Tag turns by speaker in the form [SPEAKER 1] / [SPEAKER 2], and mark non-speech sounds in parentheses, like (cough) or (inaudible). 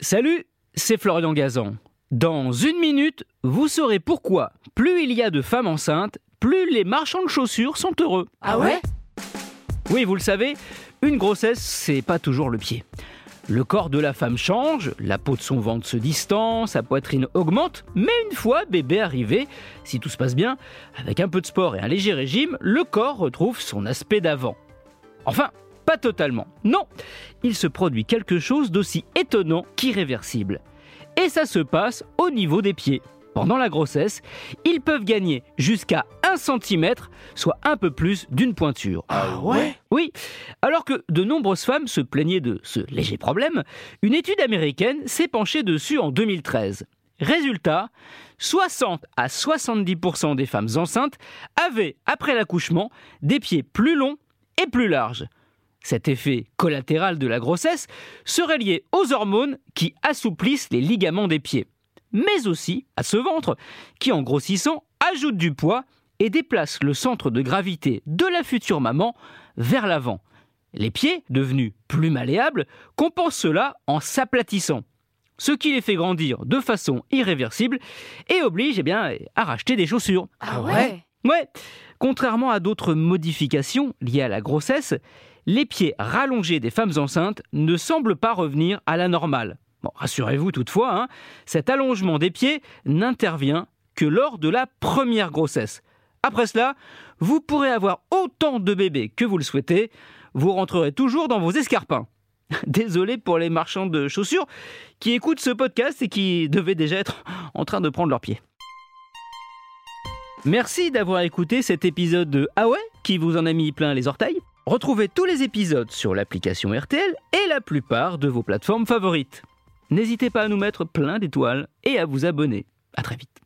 [SPEAKER 1] Salut, c'est Florian Gazan. Dans une minute, vous saurez pourquoi plus il y a de femmes enceintes, plus les marchands de chaussures sont heureux.
[SPEAKER 2] Ah ouais?
[SPEAKER 1] Oui, vous le savez, une grossesse, c'est pas toujours le pied. Le corps de la femme change, la peau de son ventre se distend, sa poitrine augmente, mais une fois bébé arrivé, si tout se passe bien, avec un peu de sport et un léger régime, le corps retrouve son aspect d'avant. Enfin, pas totalement. Non, il se produit quelque chose d'aussi étonnant qu'irréversible. Et ça se passe au niveau des pieds. Pendant la grossesse, ils peuvent gagner jusqu'à 1 cm, soit un peu plus d'une pointure.
[SPEAKER 2] Ah ouais
[SPEAKER 1] Oui, alors que de nombreuses femmes se plaignaient de ce léger problème, une étude américaine s'est penchée dessus en 2013. Résultat, 60 à 70% des femmes enceintes avaient, après l'accouchement, des pieds plus longs et plus larges. Cet effet collatéral de la grossesse serait lié aux hormones qui assouplissent les ligaments des pieds mais aussi à ce ventre, qui en grossissant ajoute du poids et déplace le centre de gravité de la future maman vers l'avant. Les pieds, devenus plus malléables, compensent cela en s'aplatissant, ce qui les fait grandir de façon irréversible et oblige eh bien, à racheter des chaussures.
[SPEAKER 2] Ah ouais
[SPEAKER 1] Ouais, contrairement à d'autres modifications liées à la grossesse, les pieds rallongés des femmes enceintes ne semblent pas revenir à la normale. Rassurez-vous toutefois, hein, cet allongement des pieds n'intervient que lors de la première grossesse. Après cela, vous pourrez avoir autant de bébés que vous le souhaitez, vous rentrerez toujours dans vos escarpins. (laughs) Désolé pour les marchands de chaussures qui écoutent ce podcast et qui devaient déjà être en train de prendre leurs pieds. Merci d'avoir écouté cet épisode de Ah ouais qui vous en a mis plein les orteils. Retrouvez tous les épisodes sur l'application RTL et la plupart de vos plateformes favorites. N'hésitez pas à nous mettre plein d'étoiles et à vous abonner. À très vite.